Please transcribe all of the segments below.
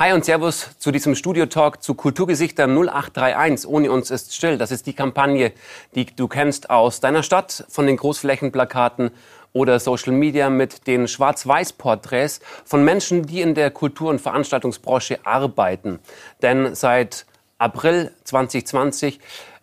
Hi und Servus zu diesem Studio-Talk zu Kulturgesichter 0831. Ohne uns ist still. Das ist die Kampagne, die du kennst aus deiner Stadt, von den Großflächenplakaten oder Social Media mit den Schwarz-Weiß-Porträts von Menschen, die in der Kultur- und Veranstaltungsbranche arbeiten. Denn seit April 2020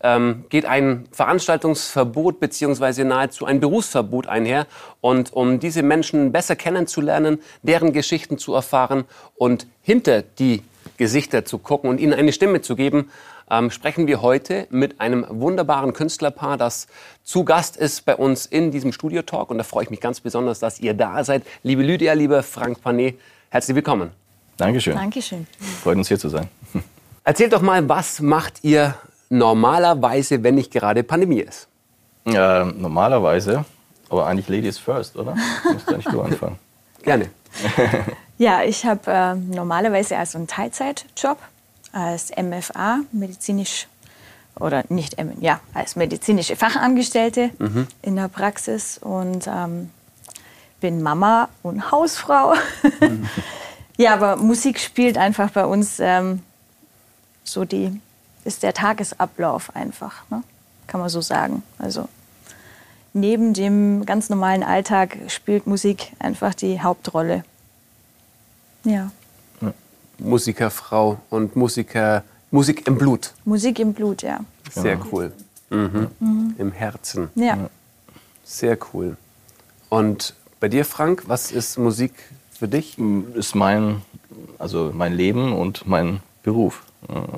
ähm, geht ein Veranstaltungsverbot beziehungsweise nahezu ein Berufsverbot einher. Und um diese Menschen besser kennenzulernen, deren Geschichten zu erfahren und hinter die Gesichter zu gucken und ihnen eine Stimme zu geben, ähm, sprechen wir heute mit einem wunderbaren Künstlerpaar, das zu Gast ist bei uns in diesem Studio-Talk. Und da freue ich mich ganz besonders, dass ihr da seid. Liebe Lydia, lieber Frank Panet, herzlich willkommen. Dankeschön. Dankeschön. Freut uns hier zu sein. Erzählt doch mal, was macht ihr normalerweise, wenn nicht gerade Pandemie ist? Äh, normalerweise, aber eigentlich Ladies first, oder? Musst du nicht du anfangen. Gerne. ja, ich habe äh, normalerweise also einen Teilzeitjob als MFA, medizinisch oder nicht, ja, als medizinische Fachangestellte mhm. in der Praxis und ähm, bin Mama und Hausfrau. Mhm. ja, aber Musik spielt einfach bei uns ähm, so die ist der Tagesablauf einfach, ne? kann man so sagen. Also neben dem ganz normalen Alltag spielt Musik einfach die Hauptrolle. Ja. Musikerfrau und Musiker, Musik im Blut. Musik im Blut, ja. Sehr cool. Mhm. Mhm. Im Herzen. Ja. Sehr cool. Und bei dir, Frank, was ist Musik für dich? Ist mein, also mein Leben und mein Beruf.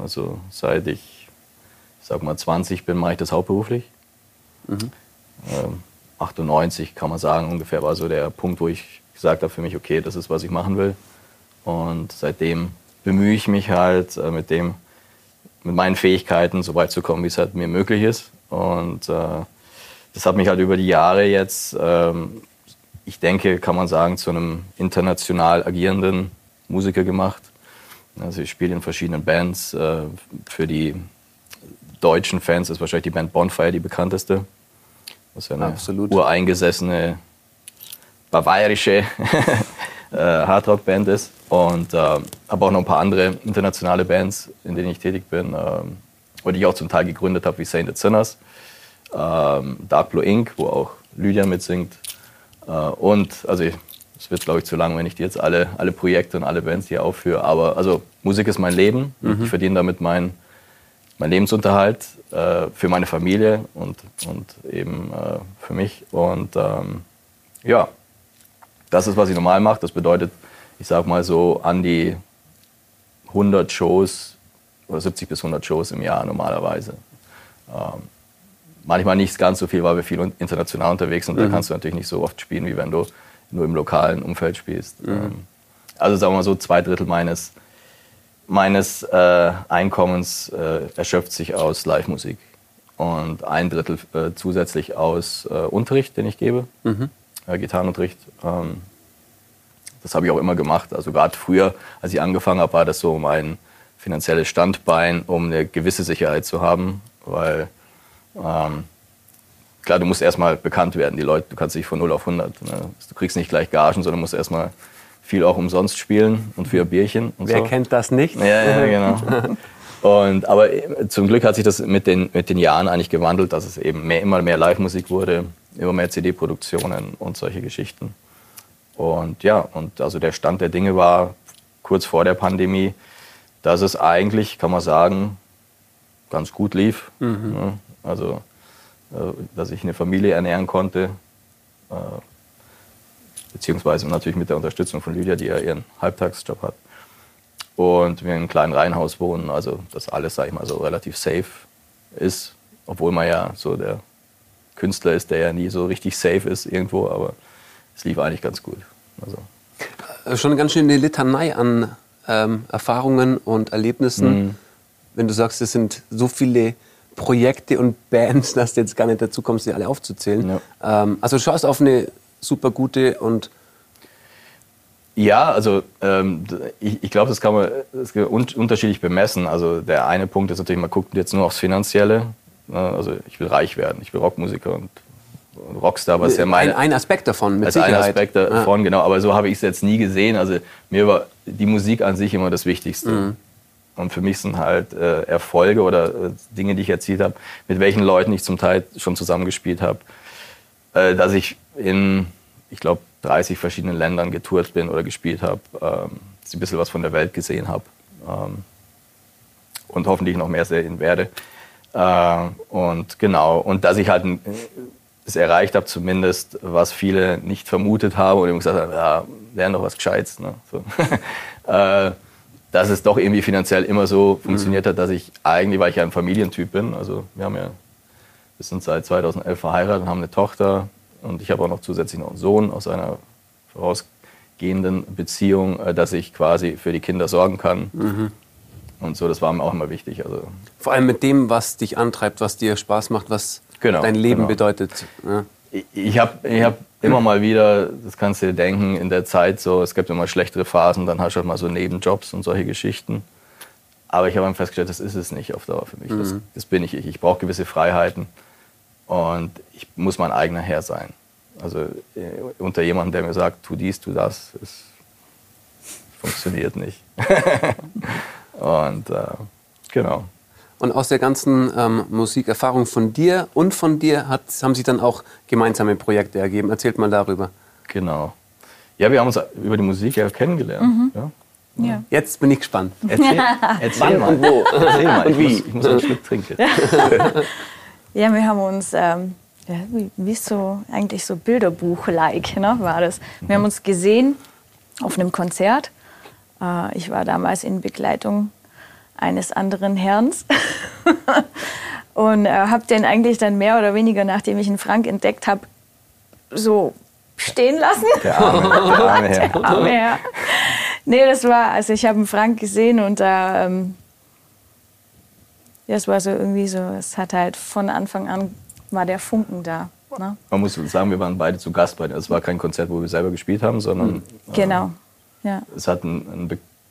Also seit ich, sag mal 20 bin, mache ich das hauptberuflich. Mhm. Ähm, 98 kann man sagen ungefähr war so der Punkt, wo ich gesagt habe für mich, okay, das ist, was ich machen will. Und seitdem bemühe ich mich halt äh, mit dem, mit meinen Fähigkeiten so weit zu kommen, wie es halt mir möglich ist. Und äh, das hat mich halt über die Jahre jetzt, ähm, ich denke, kann man sagen, zu einem international agierenden Musiker gemacht. Also ich spiele in verschiedenen Bands. Äh, für die deutschen Fans ist wahrscheinlich die Band Bonfire die bekannteste. Was ja eine Absolut. ureingesessene bayerische äh, Hardrock-Band ist. Und äh, habe auch noch ein paar andere internationale Bands, in denen ich tätig bin. Ähm, und die ich auch zum Teil gegründet habe, wie Sainted Sinners. Ähm, Dark Blue Inc., wo auch Lydia mitsingt. Äh, und also ich, es wird, glaube ich, zu lang, wenn ich dir jetzt alle, alle Projekte und alle Bands hier aufführe. Aber also Musik ist mein Leben. Mhm. Ich verdiene damit meinen mein Lebensunterhalt äh, für meine Familie und, und eben äh, für mich. Und ähm, ja, das ist, was ich normal mache. Das bedeutet, ich sag mal so an die 100 Shows oder 70 bis 100 Shows im Jahr normalerweise. Ähm, manchmal nicht ganz so viel, weil wir viel international unterwegs sind. Mhm. Da kannst du natürlich nicht so oft spielen, wie wenn du nur im lokalen Umfeld spielst. Mhm. Ähm, also sagen wir mal so, zwei Drittel meines, meines äh, Einkommens äh, erschöpft sich aus Live-Musik und ein Drittel äh, zusätzlich aus äh, Unterricht, den ich gebe, mhm. Äh, Gitarrenunterricht. Ähm, das habe ich auch immer gemacht. Also gerade früher, als ich angefangen habe, war das so mein finanzielles Standbein, um eine gewisse Sicherheit zu haben, weil ähm, klar, du musst erstmal bekannt werden. Die Leute, du kannst nicht von 0 auf 100. Ne? Du kriegst nicht gleich Gagen, sondern musst erstmal viel auch umsonst spielen und für Bierchen. Und Wer so. kennt das nicht? Ja, ja genau. Und, aber äh, zum Glück hat sich das mit den, mit den Jahren eigentlich gewandelt, dass es eben mehr, immer mehr Live-Musik wurde, immer mehr CD-Produktionen und solche Geschichten. Und ja, und also der Stand der Dinge war kurz vor der Pandemie, dass es eigentlich, kann man sagen, ganz gut lief. Mhm. Ja, also dass ich eine Familie ernähren konnte. Äh, beziehungsweise natürlich mit der Unterstützung von Lydia, die ja ihren Halbtagsjob hat. Und wir in einem kleinen Reihenhaus wohnen, also dass alles, sag ich mal, so relativ safe ist. Obwohl man ja so der Künstler ist, der ja nie so richtig safe ist irgendwo, aber es lief eigentlich ganz gut. Also. Äh, schon eine ganz schöne Litanei an ähm, Erfahrungen und Erlebnissen. Mhm. Wenn du sagst, es sind so viele Projekte und Bands, dass du jetzt gar nicht dazu kommst, sie alle aufzuzählen. Ja. Ähm, also du schaust auf eine super gute und ja, also ähm, ich, ich glaube, das kann man das kann un unterschiedlich bemessen. Also der eine Punkt ist natürlich, man guckt jetzt nur aufs Finanzielle. Ne? Also ich will reich werden, ich will Rockmusiker und Rockstar, was ja meine... Ein, ein Aspekt davon, mit also Sicherheit. ein Aspekt davon, ja. genau. Aber so habe ich es jetzt nie gesehen. Also mir war, die Musik an sich immer das Wichtigste. Mhm. Und für mich sind halt äh, Erfolge oder äh, Dinge, die ich erzielt habe, mit welchen Leuten ich zum Teil schon zusammengespielt habe, äh, dass ich in, ich glaube, 30 verschiedenen Ländern getourt bin oder gespielt habe, ähm, dass ich ein bisschen was von der Welt gesehen habe ähm, und hoffentlich noch mehr sehen werde. Äh, und genau, und dass ich halt ein, es erreicht habe, zumindest, was viele nicht vermutet haben und eben gesagt haben, ja, wäre noch was Gescheites. Ne? So. dass es doch irgendwie finanziell immer so funktioniert hat, dass ich eigentlich, weil ich ja ein Familientyp bin, also wir haben ja, wir sind seit 2011 verheiratet und haben eine Tochter und ich habe auch noch zusätzlich noch einen Sohn aus einer vorausgehenden Beziehung, äh, dass ich quasi für die Kinder sorgen kann. Mhm. Und so, das war mir auch immer wichtig. Also, Vor allem mit dem, was dich antreibt, was dir Spaß macht, was Genau, dein Leben genau. bedeutet. Ja. Ich habe ich hab immer mal wieder, das kannst du dir denken, in der Zeit so, es gibt immer schlechtere Phasen, dann hast du halt mal so Nebenjobs und solche Geschichten. Aber ich habe festgestellt, das ist es nicht auf Dauer für mich. Das, das bin ich ich. Ich brauche gewisse Freiheiten und ich muss mein eigener Herr sein. Also äh, unter jemandem, der mir sagt, tu dies, tu das, es funktioniert nicht. und äh, genau. Und aus der ganzen ähm, Musikerfahrung von dir und von dir hat, haben sich dann auch gemeinsame Projekte ergeben. Erzählt mal darüber. Genau. Ja, wir haben uns über die Musik ja kennengelernt. Ja? Ja. Jetzt bin ich gespannt. Erzähl, erzähl Wann mal. und wo? Erzähl mal. Und Ich, wie? muss, ich muss einen Schluck trinken. Ja, wir haben uns, ähm, ja, wie, wie so, eigentlich so Bilderbuch-like, ne, war das. Wir haben uns gesehen auf einem Konzert. Äh, ich war damals in Begleitung eines anderen Herrns und äh, habe den eigentlich dann mehr oder weniger, nachdem ich einen Frank entdeckt habe, so stehen lassen. Der arme, der arme Herr. Arme Herr. Nee, das war, also ich habe einen Frank gesehen und da, ähm, ja, es war so irgendwie so, es hat halt von Anfang an, war der Funken da. Ne? Man muss sagen, wir waren beide zu Gast bei dir. Es war kein Konzert, wo wir selber gespielt haben, sondern Genau, ja. es hat ein, ein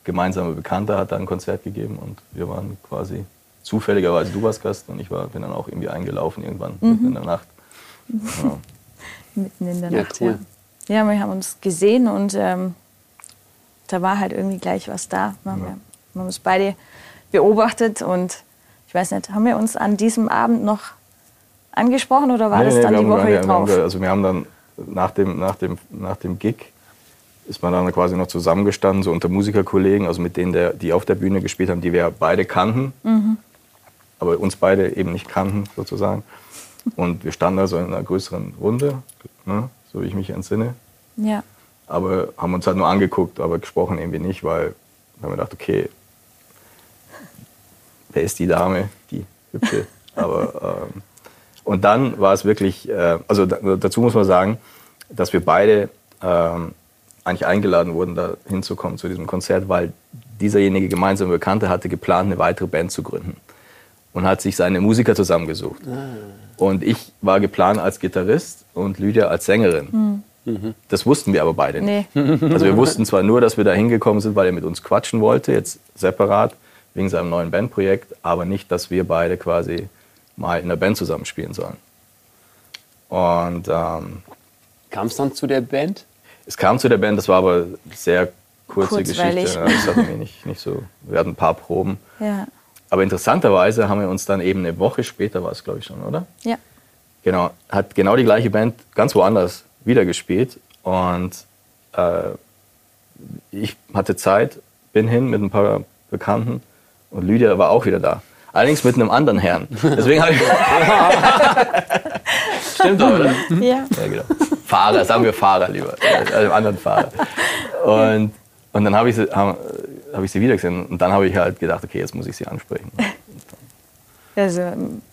gemeinsamer Bekannter hat da ein Konzert gegeben und wir waren quasi zufälligerweise du warst Gast und ich war, bin dann auch irgendwie eingelaufen irgendwann Mhm. mitten in der Nacht. Ja. Mitten in der Ja, Nacht, cool. ja. Ja, wir haben uns gesehen und ähm, da war halt irgendwie gleich was da. Wir, wir haben uns beide beobachtet und ich weiß nicht, haben wir uns an diesem Abend noch angesprochen oder war Nee, das nee, dann wir die haben- Woche wir haben- drauf? Also wir haben dann nach dem, nach dem, nach dem Gig ist man dann quasi noch zusammengestanden, so unter Musikerkollegen, also mit denen, der, die auf der Bühne gespielt haben, die wir beide kannten, Mhm. aber uns beide eben nicht kannten sozusagen. Und wir standen also in einer größeren Runde, ne, so wie ich mich entsinne, ja. aber haben uns halt nur angeguckt, aber gesprochen irgendwie nicht, weil wir haben gedacht, okay, wer ist die Dame, die hübsche? Aber ähm, und dann war es wirklich, äh, also da, dazu muss man sagen, dass wir beide ähm, eigentlich eingeladen wurden, da hinzukommen zu diesem Konzert, weil dieserjenige gemeinsame Bekannte hatte geplant, eine weitere Band zu gründen und hat sich seine Musiker zusammengesucht. Und ich war geplant als Gitarrist und Lydia als Sängerin. Das wussten wir aber beide nicht. Nee. Also wir wussten zwar nur, dass wir da hingekommen sind, weil er mit uns quatschen wollte, jetzt separat, wegen seinem neuen Bandprojekt, aber nicht, dass wir beide quasi mal in der Band zusammenspielen sollen. Und ähm, Kam es dann zu der Band? Es kam zu der Band, das war aber sehr kurze Kurzweilig. Geschichte. Das hat nicht, nicht so, wir hatten ein paar Proben. Ja. Aber interessanterweise haben wir uns dann eben eine Woche später, war es glaube ich schon, oder? ja. Genau, hat genau die gleiche Band ganz woanders wieder gespielt. Und äh, ich hatte Zeit, bin hin mit ein paar Bekannten und Lydia war auch wieder da. Allerdings mit einem anderen Herrn. Deswegen habe ich. Stimmt doch, oder? ja. Ja, genau. Fahrer, sagen wir Fahrer lieber. Also einem anderen Fahrer. Und, und dann habe ich, sie- hab, hab ich sie wieder gesehen. Und dann habe ich halt gedacht, okay, jetzt muss ich sie ansprechen. Also,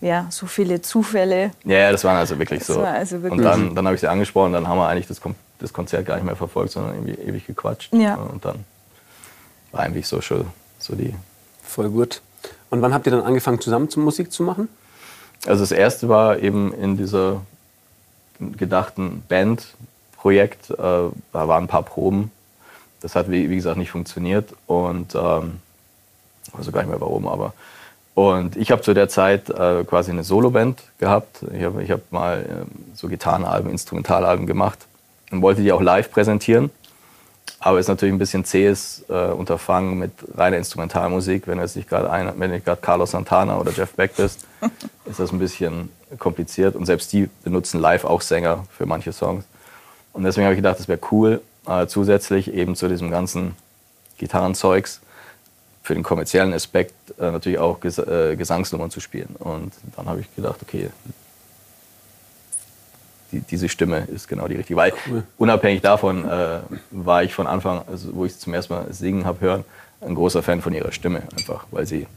ja, so viele Zufälle. Ja, ja, das war also wirklich Das so. war also wirklich- und dann, dann habe ich sie angesprochen, dann haben wir eigentlich das, Kon- das Konzert gar nicht mehr verfolgt, sondern irgendwie ewig gequatscht. Ja. Und dann war eigentlich so schon so die. Voll gut. Und wann habt ihr dann angefangen, zusammen zu Musik zu machen? Also das erste war eben in dieser gedachten Bandprojekt, äh, da waren ein paar Proben. Das hat, wie, wie gesagt, nicht funktioniert und ähm, weiß gar nicht mehr warum, aber. Und ich habe zu der Zeit äh, quasi eine Soloband gehabt. Ich habe ich hab mal ähm, so Gitarrenalben, Instrumentalalben gemacht und wollte die auch live präsentieren. Aber es ist natürlich ein bisschen zähes äh, Unterfangen mit reiner Instrumentalmusik. Wenn du jetzt nicht gerade wenn du gerade Carlos Santana oder Jeff Beck bist, ist das ein bisschen kompliziert. Und selbst die benutzen live auch Sänger für manche Songs. Und deswegen habe ich gedacht, es wäre cool, äh, zusätzlich eben zu diesem ganzen Gitarrenzeugs für den kommerziellen Aspekt äh, natürlich auch Ges äh, Gesangsnummern zu spielen. Und dann habe ich gedacht, okay, die, diese Stimme ist genau die richtige. Weil cool. unabhängig davon äh, war ich von Anfang, also wo ich sie zum ersten Mal singen habe hören, ein großer Fan von ihrer Stimme einfach, weil sie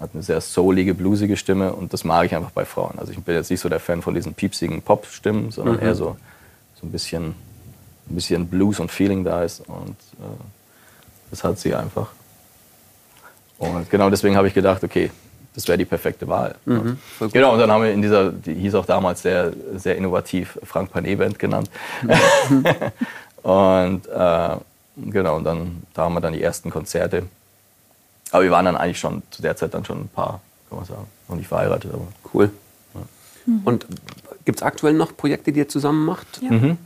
hat eine sehr soulige, bluesige Stimme und das mag ich einfach bei Frauen. Also ich bin jetzt nicht so der Fan von diesen piepsigen Pop-Stimmen, sondern mhm. eher so, so ein bisschen, ein bisschen Blues und Feeling da ist und äh, das hat sie einfach. Und genau deswegen habe ich gedacht, okay, das wäre die perfekte Wahl. Mhm, genau, und dann haben wir in dieser, die hieß auch damals sehr, sehr innovativ, Frank Panet Band genannt. Mhm. und äh, genau, und dann da haben wir dann die ersten Konzerte. Aber wir waren dann eigentlich schon zu der Zeit dann schon ein paar, kann man sagen, noch nicht verheiratet. Aber cool. Ja. Mhm. Und gibt es aktuell noch Projekte, die ihr zusammen macht? Ja. Mhm.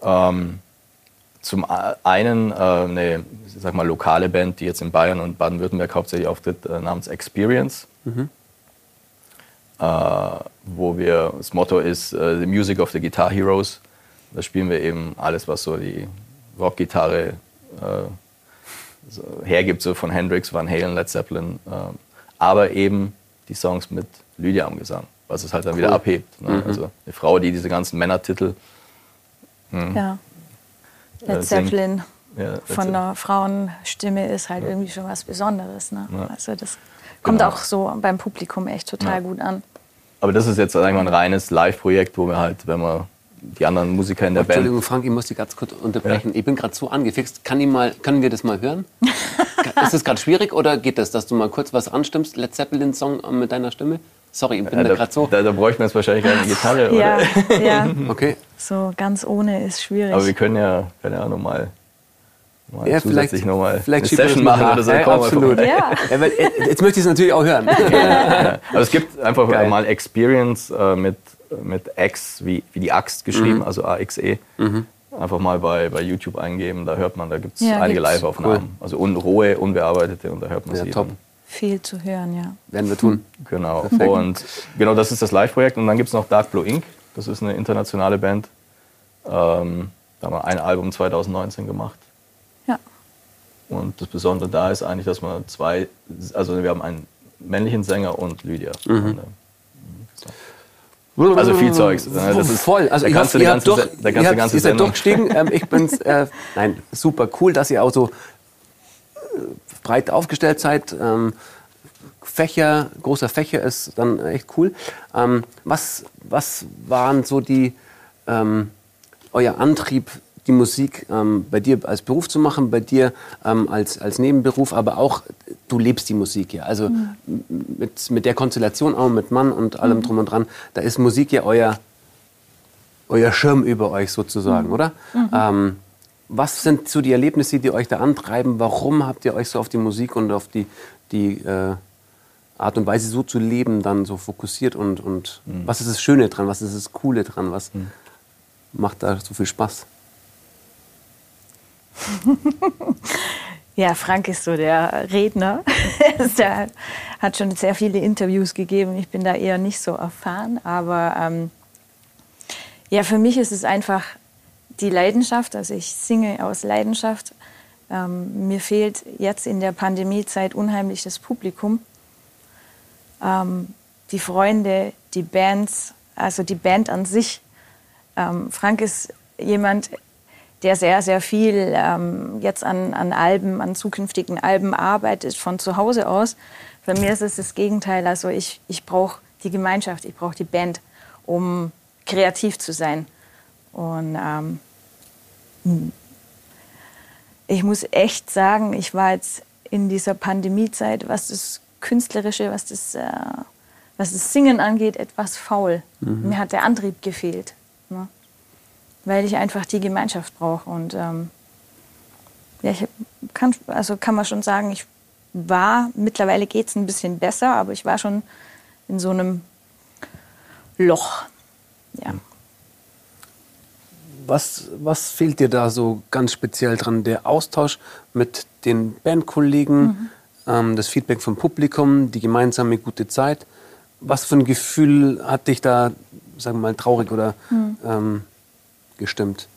Ähm, zum einen äh, eine sag mal, lokale Band, die jetzt in Bayern und Baden-Württemberg hauptsächlich auftritt, äh, namens Experience. Mhm. Äh, wo wir, das Motto ist äh, The Music of the Guitar Heroes. Da spielen wir eben alles, was so die Rockgitarre äh, so hergibt, so von Hendrix, Van Halen, Led Zeppelin. Äh, aber eben die Songs mit Lydia am Gesang, was es halt dann cool. wieder abhebt. Ne? Mhm. Also eine Frau, die diese ganzen Männertitel mh, hm, ja. Led Zeppelin ja, von einer Frauenstimme ist halt ja. irgendwie schon was Besonderes. Ne? Ja. Also das kommt genau. auch so beim Publikum echt total gut an. Aber das ist jetzt eigentlich ein reines Live-Projekt, wo wir halt, wenn wir die anderen Musiker in der Band. Entschuldigung, Frank, ich muss dich ganz kurz unterbrechen. Ich bin gerade so angefixt. Kann ich mal, können wir das mal hören? ist das gerade schwierig oder geht das, dass du mal kurz was anstimmst? Led Zeppelin-Song mit deiner Stimme? Sorry, ich bin da, da gerade so. Da, da bräuchten wir jetzt wahrscheinlich eine Gitarre. Ja, oder? ja. okay. So ganz ohne ist schwierig. Aber wir können ja, keine Ahnung, mal Mal ja, vielleicht, noch mal vielleicht eine Session machen oder so. Ja, absolut. Ja. Jetzt möchte ich es natürlich auch hören. Ja. Aber es gibt einfach Geil. mal Experience äh, mit, mit X, wie, wie die Axt geschrieben, mhm. also AXE. Mhm. Einfach mal bei, bei YouTube eingeben, da hört man, da gibt es einige Live-Aufnahmen. Cool. Also un, rohe, unbearbeitete und da hört man ja, sie. Top. Dann. Viel zu hören, ja. Werden wir tun. Genau. Perfekt. Und genau das ist das Live-Projekt. Und dann gibt es noch Dark Blue Inc. Das ist eine internationale Band. Ähm, da haben wir ein Album 2019 gemacht. Und das Besondere da ist eigentlich, dass man zwei, also wir haben einen männlichen Sänger und Lydia. Mhm. Also viel Zeugs. Ne? Das ist voll. Also da kannst du die ganze, doch, da kannst ihr, ganze ihr seid durchgestiegen. Ähm, ich bin's. Äh, nein, super cool, dass ihr auch so äh, breit aufgestellt seid. Ähm, Fächer, großer Fächer ist dann echt cool. Ähm, was, was waren so die ähm, euer Antrieb die Musik ähm, bei dir als Beruf zu machen, bei dir ähm, als, als Nebenberuf, aber auch du lebst die Musik ja. Also mhm. mit, mit der Konstellation auch mit Mann und allem mhm. drum und dran, da ist Musik ja euer, euer Schirm über euch sozusagen, mhm. oder? Mhm. Ähm, was sind so die Erlebnisse, die euch da antreiben? Warum habt ihr euch so auf die Musik und auf die, die äh, Art und Weise so zu leben dann so fokussiert und, und mhm. was ist das Schöne dran, was ist das Coole dran, was mhm. macht da so viel Spaß? ja, Frank ist so der Redner. der hat schon sehr viele Interviews gegeben. Ich bin da eher nicht so erfahren. Aber ähm, ja, für mich ist es einfach die Leidenschaft. Also ich singe aus Leidenschaft. Ähm, mir fehlt jetzt in der Pandemiezeit unheimlich das Publikum. Ähm, die Freunde, die Bands, also die Band an sich. Ähm, Frank ist jemand, der sehr, sehr viel ähm, jetzt an, an Alben, an zukünftigen Alben arbeitet, von zu Hause aus. Für mich ist es das Gegenteil. Also ich, ich brauche die Gemeinschaft, ich brauche die Band, um kreativ zu sein. Und ähm, ich muss echt sagen, ich war jetzt in dieser Pandemiezeit, was das Künstlerische, was das, äh, was das Singen angeht, etwas faul. Mhm. Mir hat der Antrieb gefehlt. Ne? weil ich einfach die Gemeinschaft brauche. Und ähm, ja, ich kann, also kann man schon sagen, ich war, mittlerweile geht es ein bisschen besser, aber ich war schon in so einem Loch. Ja. Was, was fehlt dir da so ganz speziell dran? Der Austausch mit den Bandkollegen, mhm. ähm, das Feedback vom Publikum, die gemeinsame gute Zeit. Was für ein Gefühl hat dich da, sagen wir mal, traurig oder mhm. ähm, gestimmt?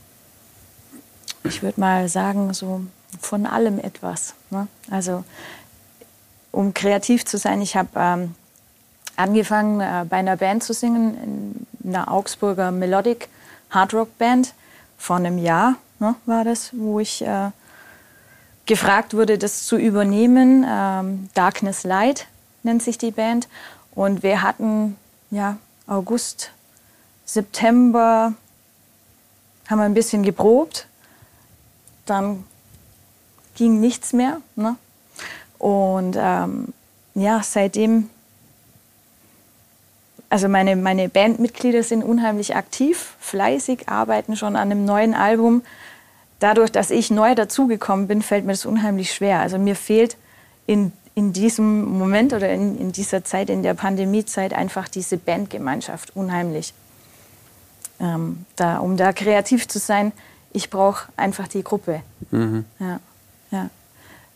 Ich würde mal sagen, so von allem etwas. Ne? Also, um kreativ zu sein, ich habe ähm, angefangen, äh, bei einer Band zu singen, in einer Augsburger Melodic Hard Rock Band. Vor einem Jahr ne, war das, wo ich äh, gefragt wurde, das zu übernehmen. Ähm, Darkness Light nennt sich die Band. Und wir hatten ja, August, September, haben wir ein bisschen geprobt. Dann ging nichts mehr. Ne? Und ähm, ja, seitdem also meine, meine Bandmitglieder sind unheimlich aktiv, fleißig, arbeiten schon an einem neuen Album. Dadurch, dass ich neu dazugekommen bin, fällt mir das unheimlich schwer. Also mir fehlt in, in diesem Moment oder in, in dieser Zeit, in der Pandemiezeit, einfach diese Bandgemeinschaft unheimlich. Ähm, da, um da kreativ zu sein, ich brauche einfach die Gruppe. Mhm. Ja, ja.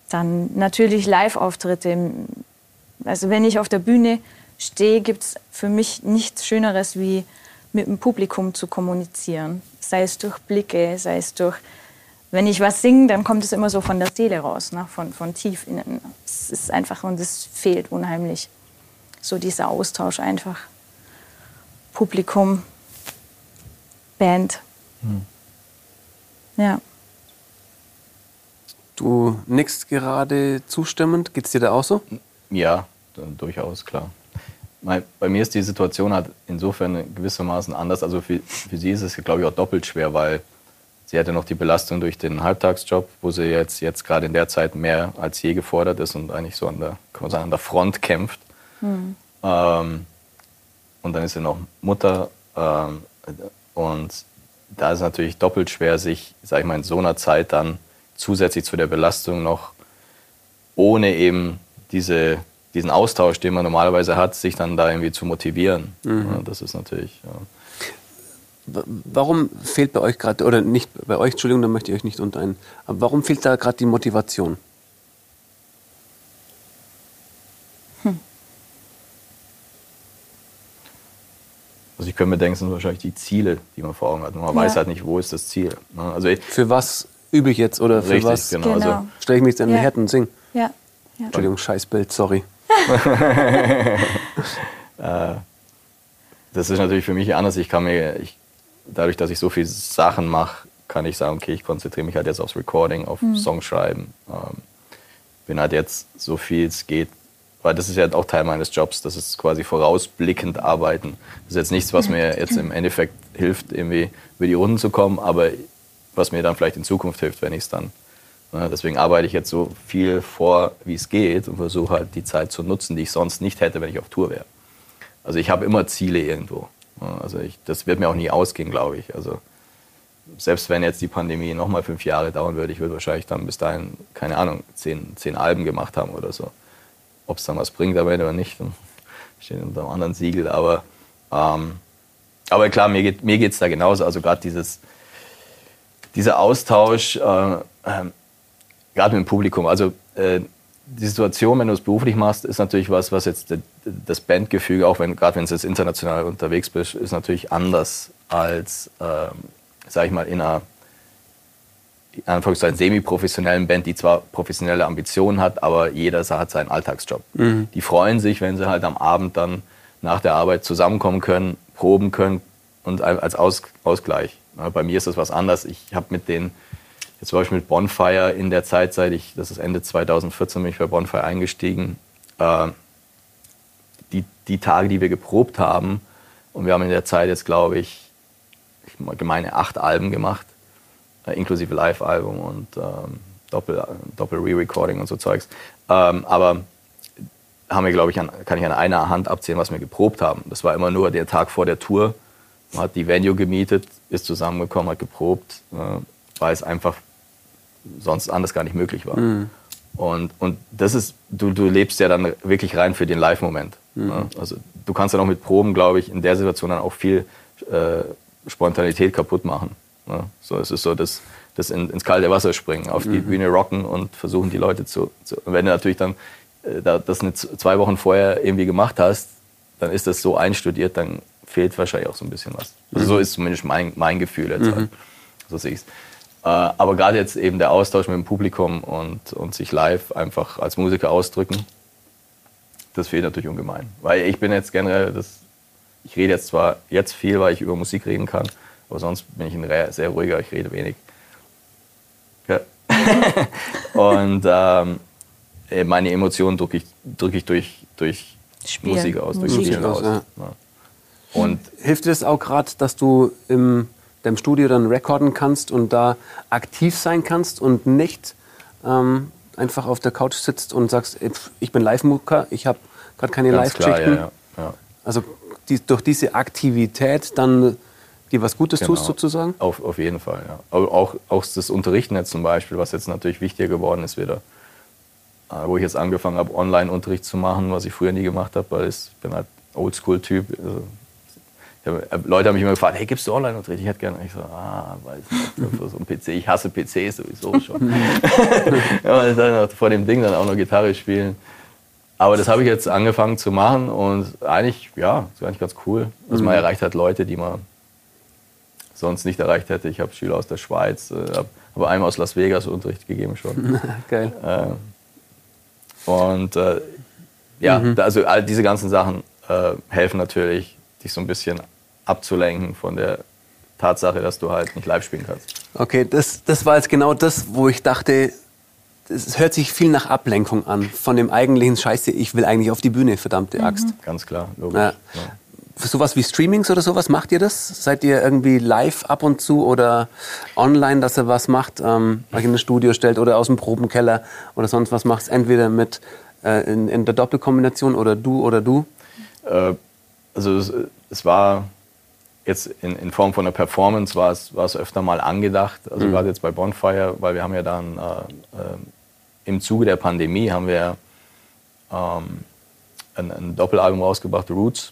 Dann natürlich Live-Auftritte. Also wenn ich auf der Bühne stehe, gibt es für mich nichts Schöneres, wie mit dem Publikum zu kommunizieren. Sei es durch Blicke, sei es durch, wenn ich was singe, dann kommt es immer so von der Seele raus, ne? von, von tief innen. Es ist einfach, und es fehlt unheimlich. So dieser Austausch einfach. Publikum, Band. Hm. Ja. Du nickst gerade zustimmend. Geht es dir da auch so? Ja, durchaus, klar bei mir ist die Situation halt insofern gewissermaßen anders. Also für, für sie ist es, glaube ich, auch doppelt schwer, weil sie hatte noch die Belastung durch den Halbtagsjob, wo sie jetzt, jetzt gerade in der Zeit mehr als je gefordert ist und eigentlich so an der, kann man sagen, an der Front kämpft. Mhm. Ähm, und dann ist sie noch Mutter. Ähm, und da ist es natürlich doppelt schwer, sich, sag ich mal, in so einer Zeit dann zusätzlich zu der Belastung noch ohne eben diese diesen Austausch, den man normalerweise hat, sich dann da irgendwie zu motivieren. Mhm. Ja, das ist natürlich. Ja. Warum fehlt bei euch gerade, oder nicht bei euch, Entschuldigung, da möchte ich euch nicht unter einen, aber warum fehlt da gerade die Motivation? Hm. Also ich könnte mir denken, es sind wahrscheinlich die Ziele, die man vor Augen hat. Man ja. weiß halt nicht, wo ist das Ziel. Ne? Also für was übe ich jetzt oder für richtig, was genau. Also genau. Also stelle ich mich jetzt in den Herden und singe? Ja. ja. Entschuldigung, Scheißbild, sorry. Äh, das ist natürlich für mich anders. Ich kann mir, ich, dadurch, dass ich so viele Sachen mache, kann ich sagen, okay, ich konzentriere mich halt jetzt aufs Recording, auf mhm. Songschreiben. Ähm, bin halt jetzt so viel es geht, weil das ist ja auch Teil meines Jobs, das ist quasi vorausblickend arbeiten. Das ist jetzt nichts, was mir jetzt im Endeffekt hilft, irgendwie über die Runden zu kommen, aber was mir dann vielleicht in Zukunft hilft, wenn ich es dann deswegen arbeite ich jetzt so viel vor, wie es geht und versuche halt die Zeit zu nutzen, die ich sonst nicht hätte, wenn ich auf Tour wäre. Also ich habe immer Ziele irgendwo. Ne, also ich, das wird mir auch nie ausgehen, glaube ich. Also selbst wenn jetzt die Pandemie nochmal fünf Jahre dauern würde, ich würde wahrscheinlich dann bis dahin, keine Ahnung, zehn, zehn Alben gemacht haben oder so. Ob es dann was bringt am Ende oder nicht, steht unter einem anderen Siegel. Aber, ähm, aber klar, mir geht mir da genauso. Also gerade dieser Austausch, äh, äh, gerade mit dem Publikum. Also äh, die Situation, wenn du es beruflich machst, ist natürlich was, was jetzt das Bandgefüge, auch wenn gerade wenn du jetzt international unterwegs bist, ist natürlich anders als, ähm, sag ich mal, in einer in Anführungszeichen semi-professionellen Band, die zwar professionelle Ambitionen hat, aber jeder hat seinen Alltagsjob. Mhm. Die freuen sich, wenn sie halt am Abend dann nach der Arbeit zusammenkommen können, proben können und als Aus Ausgleich. Bei mir ist das was anderes. Ich habe mit den War ich mit Bonfire in der Zeit, seit ich, das ist Ende 2014, bin ich bei Bonfire eingestiegen. Äh, die, die Tage, die wir geprobt haben, und wir haben in der Zeit jetzt, glaube ich, ich gemeine acht Alben gemacht, äh, inklusive Live-Album und ähm, Doppel, Doppel Re-Recording und so Zeugs. Ähm, aber haben wir, glaube ich, an, kann ich an einer Hand abzählen, was wir geprobt haben. Das war immer nur der Tag vor der Tour. Man hat die Venue gemietet, ist zusammengekommen, hat geprobt, äh, weil es einfach sonst anders gar nicht möglich war. Mhm. Und, und das ist, du, du lebst ja dann wirklich rein für den Live-Moment. Mhm. Ne? Also du kannst dann auch mit Proben, glaube ich, in der Situation dann auch viel äh, Spontanität kaputt machen. Ne? So, es ist so das, das in, ins kalte Wasser springen, auf die mhm. Bühne rocken und versuchen, die Leute zu. zu wenn du natürlich dann äh, das eine, zwei Wochen vorher irgendwie gemacht hast, dann ist das so einstudiert, dann fehlt wahrscheinlich auch so ein bisschen was. Also so mhm. ist zumindest mein, mein Gefühl jetzt. Halt. Mhm. So sehe ich es. Äh, aber gerade jetzt eben der Austausch mit dem Publikum und, und sich live einfach als Musiker ausdrücken, das fehlt natürlich ungemein. Weil ich bin jetzt generell, das, ich rede jetzt zwar jetzt viel, weil ich über Musik reden kann, aber sonst bin ich ein sehr ruhiger, ich rede wenig. Ja. und ähm, meine Emotionen drücke ich, drück ich durch, durch Musik aus, durch Musik Spielen aus. Ja. Ja. Und hilft dir das auch gerade, dass du im deinem Studio dann recorden kannst und da aktiv sein kannst und nicht ähm, einfach auf der Couch sitzt und sagst, ich bin Live-Mucker, ich habe gerade keine Live-Geschichten. Ja, ja. Also die, durch diese Aktivität dann dir was Gutes genau. tust sozusagen? Auf, auf jeden Fall, ja. Auch, auch das Unterrichten jetzt zum Beispiel, was jetzt natürlich wichtiger geworden ist wieder. Äh, wo ich jetzt angefangen habe, Online-Unterricht zu machen, was ich früher nie gemacht habe, weil ich bin halt Oldschool-Typ. Also hab, äh, Leute haben mich immer gefragt, hey, gibst du Online-Unterricht? Ich hätte gerne. Ich so, ah, weiß nicht, so ein PC. Ich hasse PCs sowieso schon. ja, dann vor dem Ding dann auch noch Gitarre spielen. Aber das habe ich jetzt angefangen zu machen und eigentlich, ja, ist eigentlich ganz cool. Also man mhm. erreicht halt Leute, die man sonst nicht erreicht hätte. Ich habe Schüler aus der Schweiz, äh, habe hab einem aus Las Vegas Unterricht gegeben schon. Geil. Äh, und äh, ja, mhm. also all diese ganzen Sachen äh, helfen natürlich, dich so ein bisschen abzulenken von der Tatsache, dass du halt nicht live spielen kannst. Okay, das, das war jetzt genau das, wo ich dachte, es hört sich viel nach Ablenkung an von dem eigentlichen Scheiße, ich will eigentlich auf die Bühne, verdammte mhm. Axt. Mhm. Ganz klar, logisch. Ja. Ja. Sowas wie Streamings oder sowas, macht ihr das? Seid ihr irgendwie live ab und zu oder online, dass ihr was macht, ähm, euch in ein Studio stellt oder aus dem Probenkeller oder sonst was macht? Entweder mit äh, in, in, der Doppelkombination oder du oder du? Äh, also es, es war jetzt in, in, Form von einer Performance war es, war es öfter mal angedacht. Also mhm. gerade jetzt bei Bonfire, weil wir haben ja dann äh, äh, im Zuge der Pandemie haben wir ähm, ein, ein, Doppelalbum rausgebracht, Roots,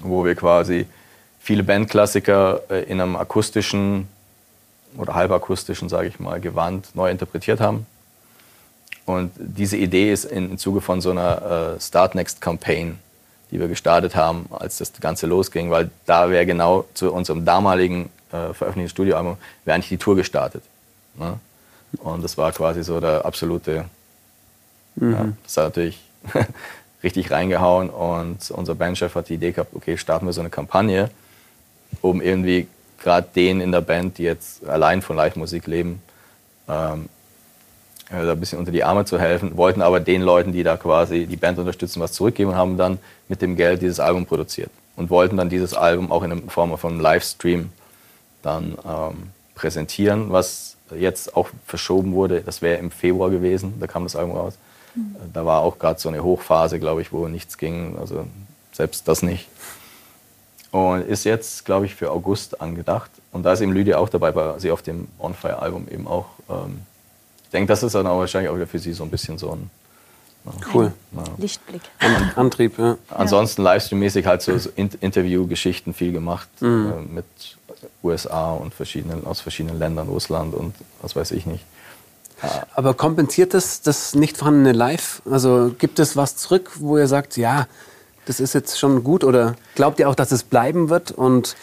wo wir quasi viele Bandklassiker äh, in einem akustischen oder halbakustischen, sage ich mal, Gewand neu interpretiert haben. Und diese Idee ist im Zuge von so einer äh, Start Next Campaign die wir gestartet haben, als das Ganze losging, weil da wäre genau zu unserem damaligen äh, veröffentlichten Studioalbum, wäre eigentlich die Tour gestartet. Ne? Und das war quasi so der absolute, mhm. ja, das hat natürlich richtig reingehauen und unser Bandchef hat die Idee gehabt, okay, starten wir so eine Kampagne, um irgendwie gerade denen in der Band, die jetzt allein von Live-Musik leben, ähm, äh, da ein bisschen unter die Arme zu helfen, wollten aber den Leuten, die da quasi die Band unterstützen, was zurückgeben und haben dann mit dem Geld dieses Album produziert und wollten dann dieses Album auch in Form von einem Livestream dann ähm, präsentieren, was jetzt auch verschoben wurde. Das wäre im Februar gewesen, da kam das Album raus. Mhm. Da war auch gerade so eine Hochphase, glaube ich, wo nichts ging, also selbst das nicht. Und ist jetzt, glaube ich, für August angedacht. Und da ist eben Lydia auch dabei, weil sie auf dem On Fire Album eben auch ähm, ich denke, das ist dann auch wahrscheinlich auch wieder für Sie so ein bisschen so ein Cool. Ja. Lichtblick. Und Antrieb, ja. Ansonsten Livestream-mäßig halt so, so Interview-Geschichten viel gemacht mhm. äh, mit USA und verschiedenen, aus verschiedenen Ländern, Russland und was weiß ich nicht. Aber kompensiert das das nicht vorhandene Live? Also gibt es was zurück, wo ihr sagt, ja, das ist jetzt schon gut? Oder glaubt ihr auch, dass es bleiben wird und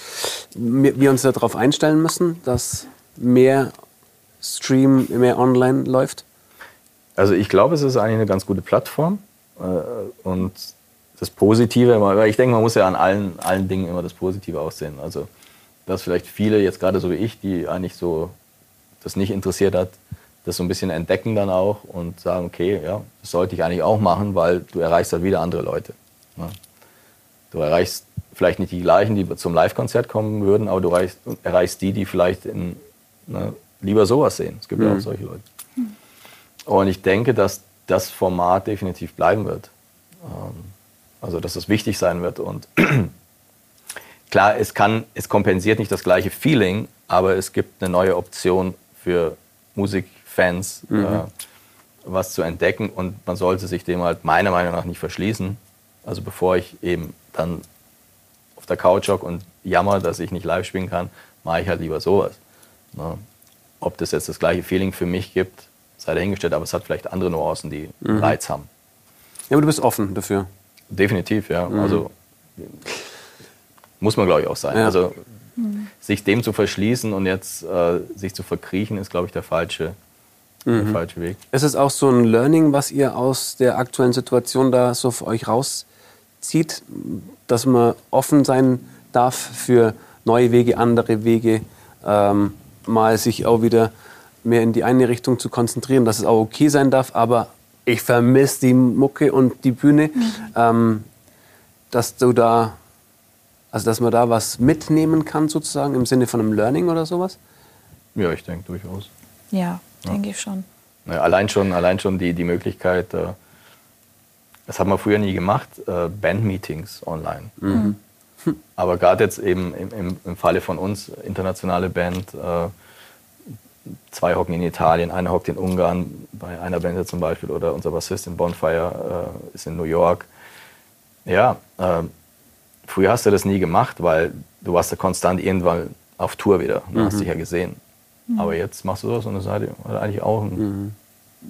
wir uns darauf einstellen müssen, dass mehr Stream mehr online läuft? Also ich glaube, es ist eigentlich eine ganz gute Plattform. Äh, und das Positive, weil ich denke, man muss ja an allen, allen Dingen immer das Positive aussehen. Also, dass vielleicht viele, jetzt gerade so wie ich, die eigentlich so das nicht interessiert hat, das so ein bisschen entdecken dann auch und sagen, okay, ja, das sollte ich eigentlich auch machen, weil du erreichst halt wieder andere Leute. Ne? Du erreichst vielleicht nicht die gleichen, die zum Live-Konzert kommen würden, aber du erreichst, erreichst die, die vielleicht in, ne, lieber sowas sehen. Es gibt mhm. ja auch mhm. solche Leute. Und ich denke, dass das Format definitiv bleiben wird. Ähm, also, dass es wichtig sein wird. Und klar, es, kann, es kompensiert nicht das gleiche Feeling, aber es gibt eine neue Option für Musikfans, mhm. äh, was zu entdecken. Und man sollte sich dem halt meiner Meinung nach nicht verschließen. Also, bevor ich eben dann auf der Couch hocke und jammer, dass ich nicht live spielen kann, mache ich halt lieber sowas. Ne? Ob das jetzt das gleiche Feeling für mich gibt, sei dahingestellt, aber es hat vielleicht andere Nuancen, die mhm. Reiz haben. Ja, aber du bist offen dafür. Definitiv, ja. Mhm. Also muss man, glaube ich, auch sein. Ja. Also mhm. sich dem zu verschließen und jetzt äh, sich zu verkriechen, ist, glaube ich, der falsche, der mhm. falsche Weg. Ist es auch so ein Learning, was ihr aus der aktuellen Situation da so für euch rauszieht, dass man offen sein darf für neue Wege, andere Wege, ähm, mal sich auch wieder mehr in die eine Richtung zu konzentrieren, dass es auch okay sein darf, aber ich vermisse die Mucke und die Bühne, mhm. ähm, dass du da, also dass man da was mitnehmen kann sozusagen im Sinne von einem Learning oder sowas? Ja, ich denke durchaus. Ja, denke ja. ich schon. Ja, allein schon, allein schon die, die Möglichkeit, äh, das haben wir früher nie gemacht, äh, Bandmeetings online. Mhm. Aber gerade jetzt eben im, im, im, Falle von uns, internationale Band, äh, zwei hocken in Italien, einer hockt in Ungarn, bei einer Band zum Beispiel, oder unser Bassist in Bonfire äh, ist in New York. Ja, äh, früher hast du das nie gemacht, weil du warst ja konstant irgendwann auf Tour wieder, du mhm. hast dich ja gesehen. Mhm. Aber jetzt machst du das und das hat eigentlich auch einen, mhm.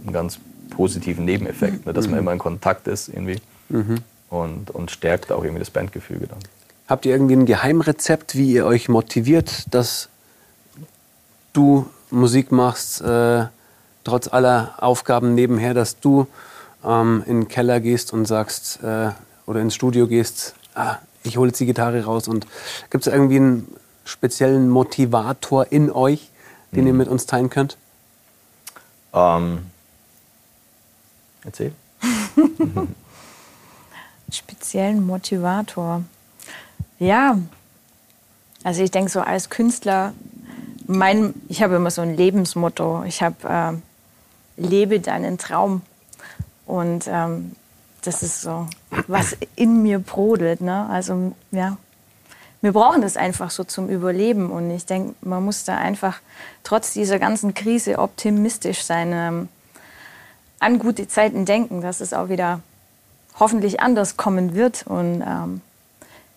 einen ganz positiven Nebeneffekt, ne, dass man mhm. immer in Kontakt ist irgendwie mhm. und, und stärkt auch irgendwie das Bandgefüge dann. Habt ihr irgendwie ein Geheimrezept, wie ihr euch motiviert, dass du Musik machst, äh, trotz aller Aufgaben nebenher, dass du ähm, in den Keller gehst und sagst äh, oder ins Studio gehst, ah, ich hole jetzt die Gitarre raus und gibt es irgendwie einen speziellen Motivator in euch, den mhm. ihr mit uns teilen könnt? Ähm, erzähl. speziellen Motivator. Ja, also ich denke so als Künstler mein, ich habe immer so ein Lebensmotto. Ich habe äh, lebe deinen Traum. Und ähm, das ist so, was in mir brodelt. Ne? Also ja, wir brauchen das einfach so zum Überleben. Und ich denke, man muss da einfach trotz dieser ganzen Krise optimistisch sein, ähm, an gute Zeiten denken, dass es auch wieder hoffentlich anders kommen wird. Und ähm,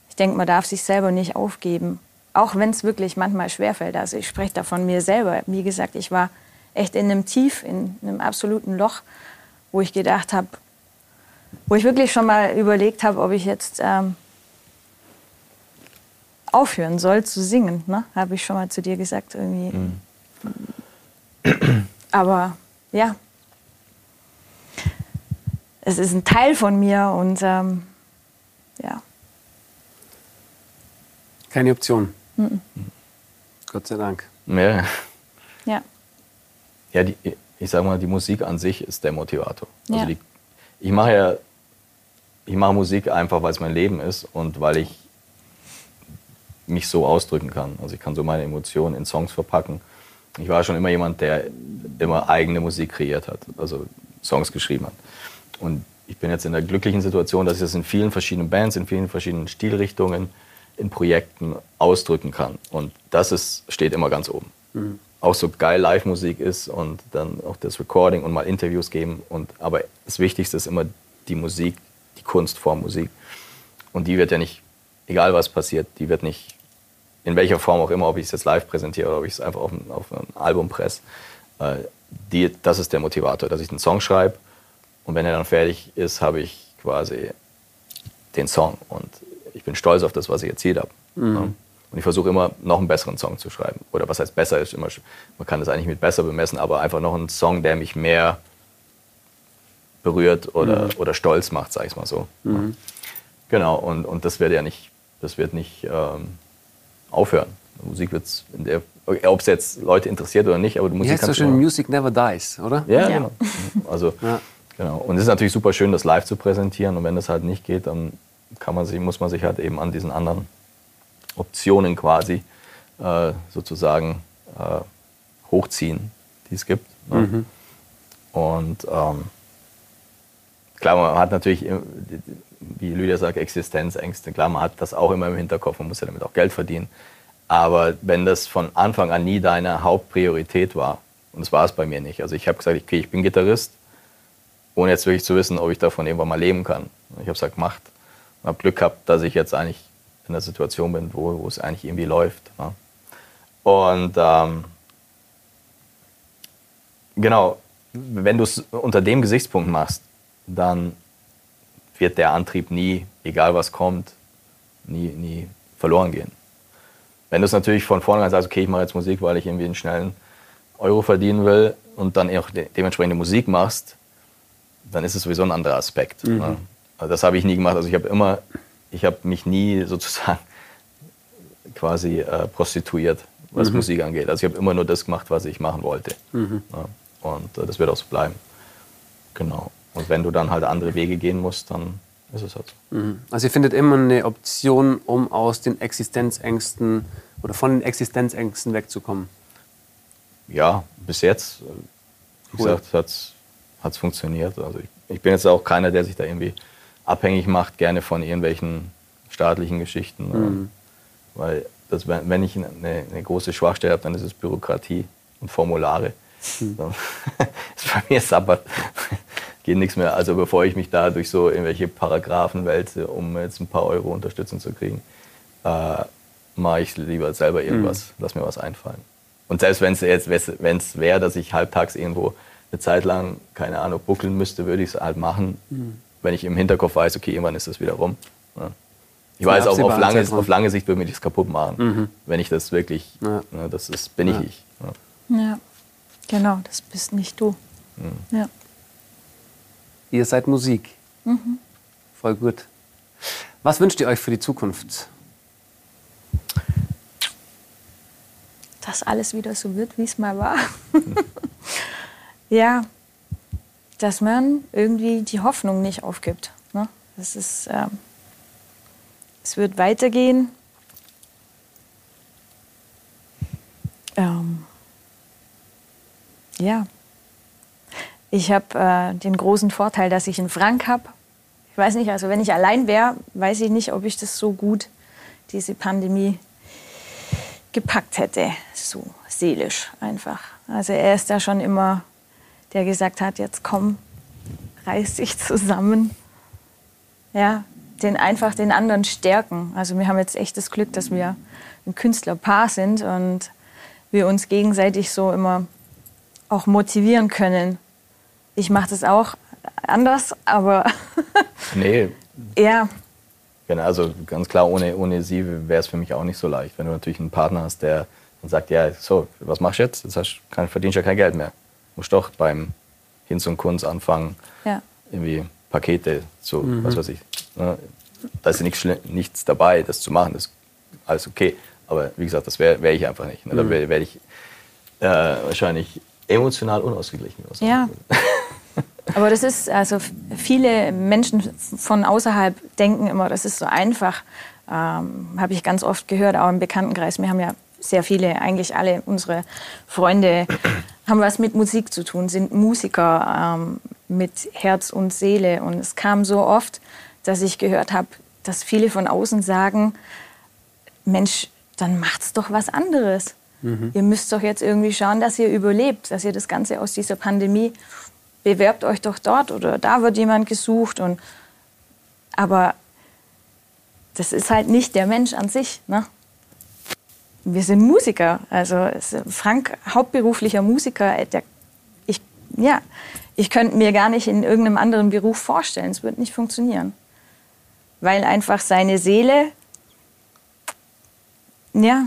ich denke, man darf sich selber nicht aufgeben. Auch wenn es wirklich manchmal schwerfällt. Also ich spreche da von mir selber. Wie gesagt, ich war echt in einem Tief, in einem absoluten Loch, wo ich gedacht habe, wo ich wirklich schon mal überlegt habe, ob ich jetzt ähm, aufhören soll zu singen. Ne? Habe ich schon mal zu dir gesagt irgendwie. Mhm. Aber ja, es ist ein Teil von mir und ähm, ja. Keine Option. Mhm. Gott sei Dank. Ja. Ja. Ja, die, ich sag mal, die Musik an sich ist der Motivator. Also ja. die, ich mache ja, ich mache Musik einfach, weil es mein Leben ist und weil ich mich so ausdrücken kann. Also ich kann so meine Emotionen in Songs verpacken. Ich war schon immer jemand, der immer eigene Musik kreiert hat, also Songs geschrieben hat. Und ich bin jetzt in der glücklichen Situation, dass ich das in vielen verschiedenen Bands, in vielen verschiedenen Stilrichtungen in Projekten ausdrücken kann. Und das ist, steht immer ganz oben. Mhm. Auch so geil Live-Musik ist und dann auch das Recording und mal Interviews geben. Und, aber das Wichtigste ist immer die Musik, die Kunst vor Musik. Und die wird ja nicht, egal was passiert, die wird nicht, in welcher Form auch immer, ob ich es jetzt live präsentiere oder ob ich es einfach auf ein, auf ein Album presse, äh, die, das ist der Motivator, dass ich einen Song schreibe und wenn er dann fertig ist, habe ich quasi den Song. Und ich bin stolz auf das, was ich erzielt habe. Mhm. Und ich versuche immer, noch einen besseren Song zu schreiben. Oder was heißt besser ist immer, man kann das eigentlich mit besser bemessen, aber einfach noch einen Song, der mich mehr berührt oder, mhm. oder stolz macht, sag ich mal so. Mhm. Genau, und, und das wird ja nicht, das wird nicht ähm, aufhören. Musik wird in der, ob es jetzt Leute interessiert oder nicht, aber die Musik. Heißt so schön, Music never dies, oder? Ja, ja. genau. Also, ja. genau. Und es ist natürlich super schön, das live zu präsentieren. Und wenn das halt nicht geht, dann kann man sich, muss man sich halt eben an diesen anderen Optionen quasi äh, sozusagen äh, hochziehen, die es gibt. Ne? Mhm. Und ähm, klar, man hat natürlich, wie Lydia sagt, Existenzängste. Klar, man hat das auch immer im Hinterkopf, man muss ja damit auch Geld verdienen. Aber wenn das von Anfang an nie deine Hauptpriorität war, und das war es bei mir nicht. Also ich habe gesagt, okay, ich bin Gitarrist, ohne jetzt wirklich zu wissen, ob ich davon irgendwann mal leben kann. Ich habe gesagt, macht habe Glück gehabt, dass ich jetzt eigentlich in der Situation bin, wo, wo es eigentlich irgendwie läuft. Ja. Und ähm, genau, wenn du es unter dem Gesichtspunkt machst, dann wird der Antrieb nie, egal was kommt, nie, nie verloren gehen. Wenn du es natürlich von vornherein sagst, okay, ich mache jetzt Musik, weil ich irgendwie einen schnellen Euro verdienen will und dann auch de dementsprechende Musik machst, dann ist es sowieso ein anderer Aspekt. Mhm. Ne? Also das habe ich nie gemacht. Also ich habe immer, ich habe mich nie sozusagen quasi äh, prostituiert, was mhm. Musik angeht. Also ich habe immer nur das gemacht, was ich machen wollte. Mhm. Ja, und äh, das wird auch so bleiben. Genau. Und wenn du dann halt andere Wege gehen musst, dann ist es halt so. Mhm. Also ihr findet immer eine Option, um aus den Existenzängsten oder von den Existenzängsten wegzukommen. Ja, bis jetzt, wie cool. gesagt, hat es funktioniert. Also ich, ich bin jetzt auch keiner, der sich da irgendwie abhängig macht, gerne von irgendwelchen staatlichen Geschichten. Mhm. Weil das, wenn ich eine, eine große Schwachstelle habe, dann ist es Bürokratie und Formulare. Mhm. ist bei mir Sabbat. Geht nichts mehr. Also bevor ich mich da durch so irgendwelche Paragraphen wälze, um jetzt ein paar Euro Unterstützung zu kriegen, äh, mache ich lieber selber irgendwas, mhm. lass mir was einfallen. Und selbst wenn es jetzt wenn's wäre, dass ich halbtags irgendwo eine Zeit lang, keine Ahnung, buckeln müsste, würde ich es halt machen, mhm. Wenn ich im Hinterkopf weiß, okay, irgendwann ist das wieder rum. Ja. Ich weiß auch, auf lange, auf lange Sicht würde mir das kaputt machen, mhm. wenn ich das wirklich, ja. ne, das ist, bin ja. ich ich. Ja. ja. genau, das bist nicht du. Mhm. Ja. Ihr seid Musik. Mhm. Voll gut. Was wünscht ihr euch für die Zukunft? Dass alles wieder so wird, wie es mal war. ja, dass man irgendwie die Hoffnung nicht aufgibt. Ne? Das ist, ähm, es wird weitergehen. Ähm, ja. Ich habe äh, den großen Vorteil, dass ich einen Frank habe. Ich weiß nicht, also wenn ich allein wäre, weiß ich nicht, ob ich das so gut, diese Pandemie, gepackt hätte. So seelisch einfach. Also er ist da schon immer, der gesagt hat, jetzt komm, reiß dich zusammen. Ja, den einfach den anderen stärken. Also wir haben jetzt echt das Glück, dass wir ein Künstlerpaar sind und wir uns gegenseitig so immer auch motivieren können. Ich mache das auch anders, aber nee. ja. Genau, also ganz klar, ohne, ohne sie wäre es für mich auch nicht so leicht. Wenn du natürlich einen Partner hast, der dann sagt, ja, so, was machst du jetzt? Jetzt hast, kann, verdienst du ja kein Geld mehr. Musst doch beim Hin zum Kunst anfangen, ja. irgendwie Pakete zu, mhm. was weiß ich, Ne? Da ist ja nichts, nichts dabei, das zu machen. Das ist alles okay. Aber wie gesagt, das wäre wär ich einfach nicht. Ne? Da wäre wär ich äh, wahrscheinlich emotional unausgeglichen. Ja. Aber das ist, also viele Menschen von außerhalb denken immer, das ist so einfach. Ähm, Habe ich ganz oft gehört, auch im Bekanntenkreis. Wir haben ja sehr viele, eigentlich alle unsere Freunde haben was mit Musik zu tun, sind Musiker ähm, mit Herz und Seele. Und es kam so oft, dass ich gehört habe, dass viele von außen sagen, Mensch, dann macht's doch was anderes. Mhm. Ihr müsst doch jetzt irgendwie schauen, dass ihr überlebt, dass ihr das Ganze aus dieser Pandemie bewerbt euch doch dort oder da wird jemand gesucht und aber das ist halt nicht der Mensch an sich. Ne? Wir sind Musiker, also Frank hauptberuflicher Musiker. Der, ich, ja, ich könnte mir gar nicht in irgendeinem anderen Beruf vorstellen. Es wird nicht funktionieren weil einfach seine Seele ja,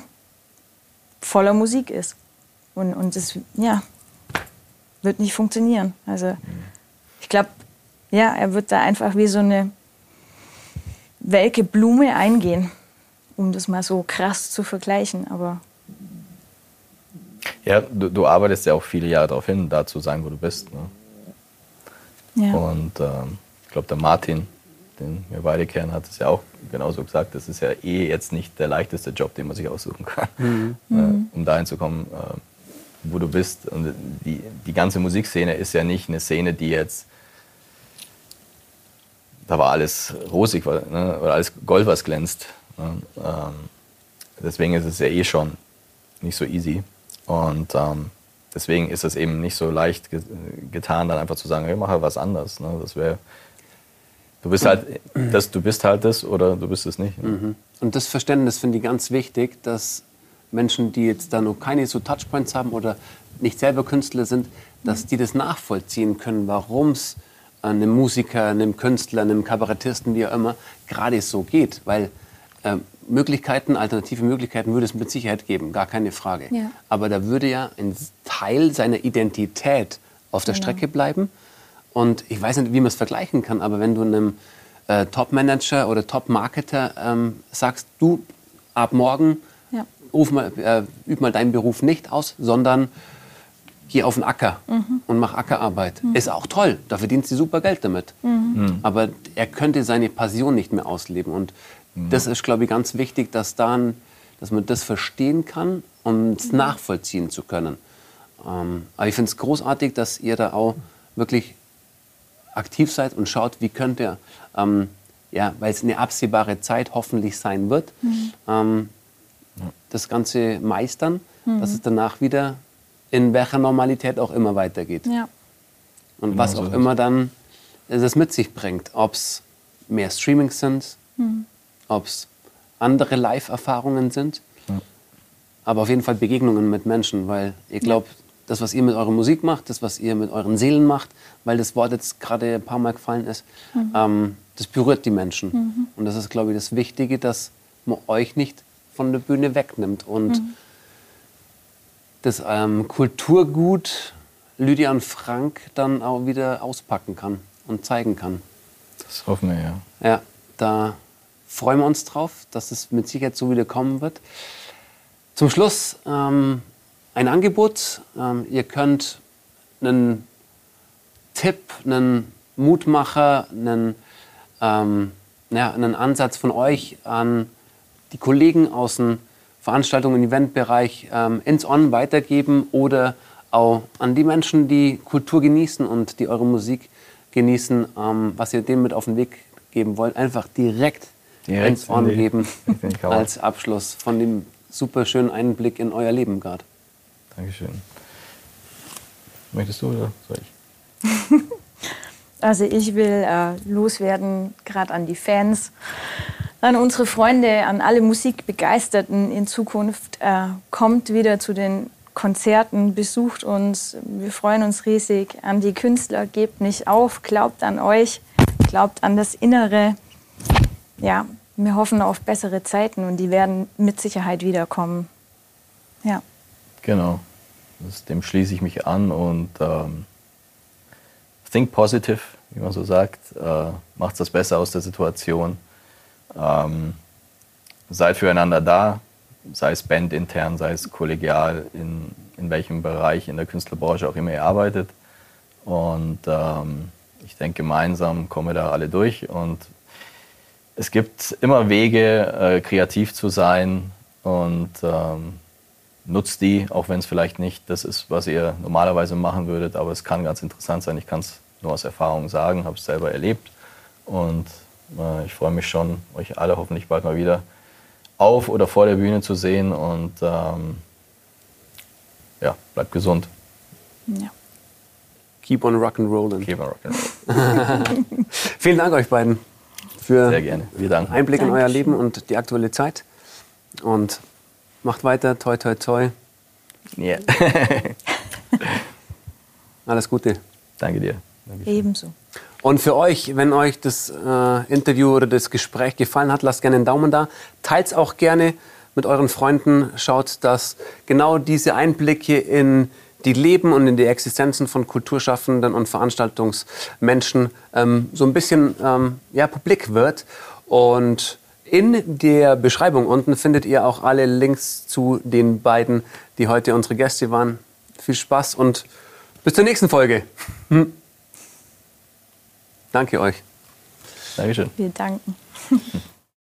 voller Musik ist. Und, und das ja, wird nicht funktionieren. Also ich glaube, ja, er wird da einfach wie so eine welke Blume eingehen, um das mal so krass zu vergleichen. Aber ja, du, du arbeitest ja auch viele Jahre darauf hin, da zu sein, wo du bist. Ne? Ja. Und ähm, ich glaube, der Martin, den wir beide kennen, hat es ja auch genauso gesagt, das ist ja eh jetzt nicht der leichteste Job, den man sich aussuchen kann, mhm. äh, mhm. um dahin zu kommen, äh, wo du bist. Und die, die ganze Musikszene ist ja nicht eine Szene, die jetzt, da war alles rosig, ne, oder alles Gold, was glänzt. Ne? Ähm, deswegen ist es ja eh schon nicht so easy. Und ähm, deswegen ist es eben nicht so leicht getan, dann einfach zu sagen, hey, mache was anderes. Ne? Das wäre Du bist halt das, du bist halt das oder du bist es nicht. Mhm. Und das Verständnis finde ich ganz wichtig, dass Menschen, die jetzt da noch keine so Touchpoints haben oder nicht selber Künstler sind, dass die das nachvollziehen können, warum es einem Musiker, einem Künstler, einem Kabarettisten, wie auch immer, gerade so geht. Weil äh, Möglichkeiten, alternative Möglichkeiten würde es mit Sicherheit geben, gar keine Frage. Ja. Aber da würde ja ein Teil seiner Identität auf der Genau. Strecke bleiben. Und ich weiß nicht, wie man es vergleichen kann, aber wenn du einem äh, Top-Manager oder Top-Marketer ähm, sagst, du ab morgen Ja. ruf mal, äh, üb mal deinen Beruf nicht aus, sondern geh auf den Acker und mach Ackerarbeit. Ist auch toll, da verdienst du super Geld damit. Aber er könnte seine Passion nicht mehr ausleben. Und das ist, glaube ich, ganz wichtig, dass, dann, dass man das verstehen kann, um es nachvollziehen zu können. Ähm, aber ich finde es großartig, dass ihr da auch wirklich aktiv seid und schaut, wie könnt ihr, ähm, ja, weil es eine absehbare Zeit hoffentlich sein wird, ähm, das Ganze meistern, dass es danach wieder in welcher Normalität auch immer weitergeht. Ja. Und was Genau so auch ist immer dann das mit sich bringt. Ob es mehr Streamings sind, ob es andere Live-Erfahrungen sind, aber auf jeden Fall Begegnungen mit Menschen, weil ich glaube, das, was ihr mit eurer Musik macht, das, was ihr mit euren Seelen macht, weil das Wort jetzt gerade ein paar Mal gefallen ist, ähm, das berührt die Menschen. Und das ist, glaube ich, das Wichtige, dass man euch nicht von der Bühne wegnimmt. Und das ähm, Kulturgut Lydia und Frank dann auch wieder auspacken kann und zeigen kann. Das hoffen wir, ja. Ja, da freuen wir uns drauf, dass es mit Sicherheit so wieder kommen wird. Zum Schluss ähm, ein Angebot. Ähm, ihr könnt einen Tipp, einen Mutmacher, einen, ähm, ja, einen Ansatz von euch an die Kollegen aus dem Veranstaltungen- und Eventbereich ähm, ins On weitergeben oder auch an die Menschen, die Kultur genießen und die eure Musik genießen, ähm, was ihr denen mit auf den Weg geben wollt, einfach direkt, Direkt ins die- geben als Abschluss von dem super schönen Einblick in euer Leben gerade. Dankeschön. Möchtest du oder soll ich? Also ich will äh, loswerden, gerade an die Fans, an unsere Freunde, an alle Musikbegeisterten in Zukunft. Äh, kommt wieder zu den Konzerten, besucht uns. Wir freuen uns riesig. An die Künstler, gebt nicht auf, glaubt an euch, glaubt an das Innere. Ja, wir hoffen auf bessere Zeiten und die werden mit Sicherheit wiederkommen. Ja. Genau. Das, dem schließe ich mich an und ähm, think positive, wie man so sagt. Äh, macht das Beste aus der Situation. Ähm, seid füreinander da, sei es bandintern, sei es kollegial, in, in welchem Bereich in der Künstlerbranche auch immer ihr arbeitet. Und ähm, ich denke, gemeinsam kommen wir da alle durch. Und es gibt immer Wege, äh, kreativ zu sein und ähm, nutzt die, auch wenn es vielleicht nicht das ist, was ihr normalerweise machen würdet, aber es kann ganz interessant sein. Ich kann es nur aus Erfahrung sagen, habe es selber erlebt und äh, ich freue mich schon, euch alle hoffentlich bald mal wieder auf oder vor der Bühne zu sehen und ähm, ja, bleibt gesund. ja. Keep on rock'n'rollin'. Keep on rock'n'roll. Vielen Dank euch beiden für Sehr gerne. Wir danken. Einblick in euer Dankeschön. Leben und die aktuelle Zeit. Und macht weiter, toi toi toi. Ja. Alles Gute. Danke dir. Dankeschön. Ebenso. Und für euch, wenn euch das äh, Interview oder das Gespräch gefallen hat, lasst gerne einen Daumen da. Teilt auch gerne mit euren Freunden. Schaut, dass genau diese Einblicke in die Leben und in die Existenzen von Kulturschaffenden und Veranstaltungsmenschen ähm, so ein bisschen ähm, ja, publik wird. Und in der Beschreibung unten findet ihr auch alle Links zu den beiden, die heute unsere Gäste waren. Viel Spaß und bis zur nächsten Folge. Danke euch. Dankeschön. Wir danken.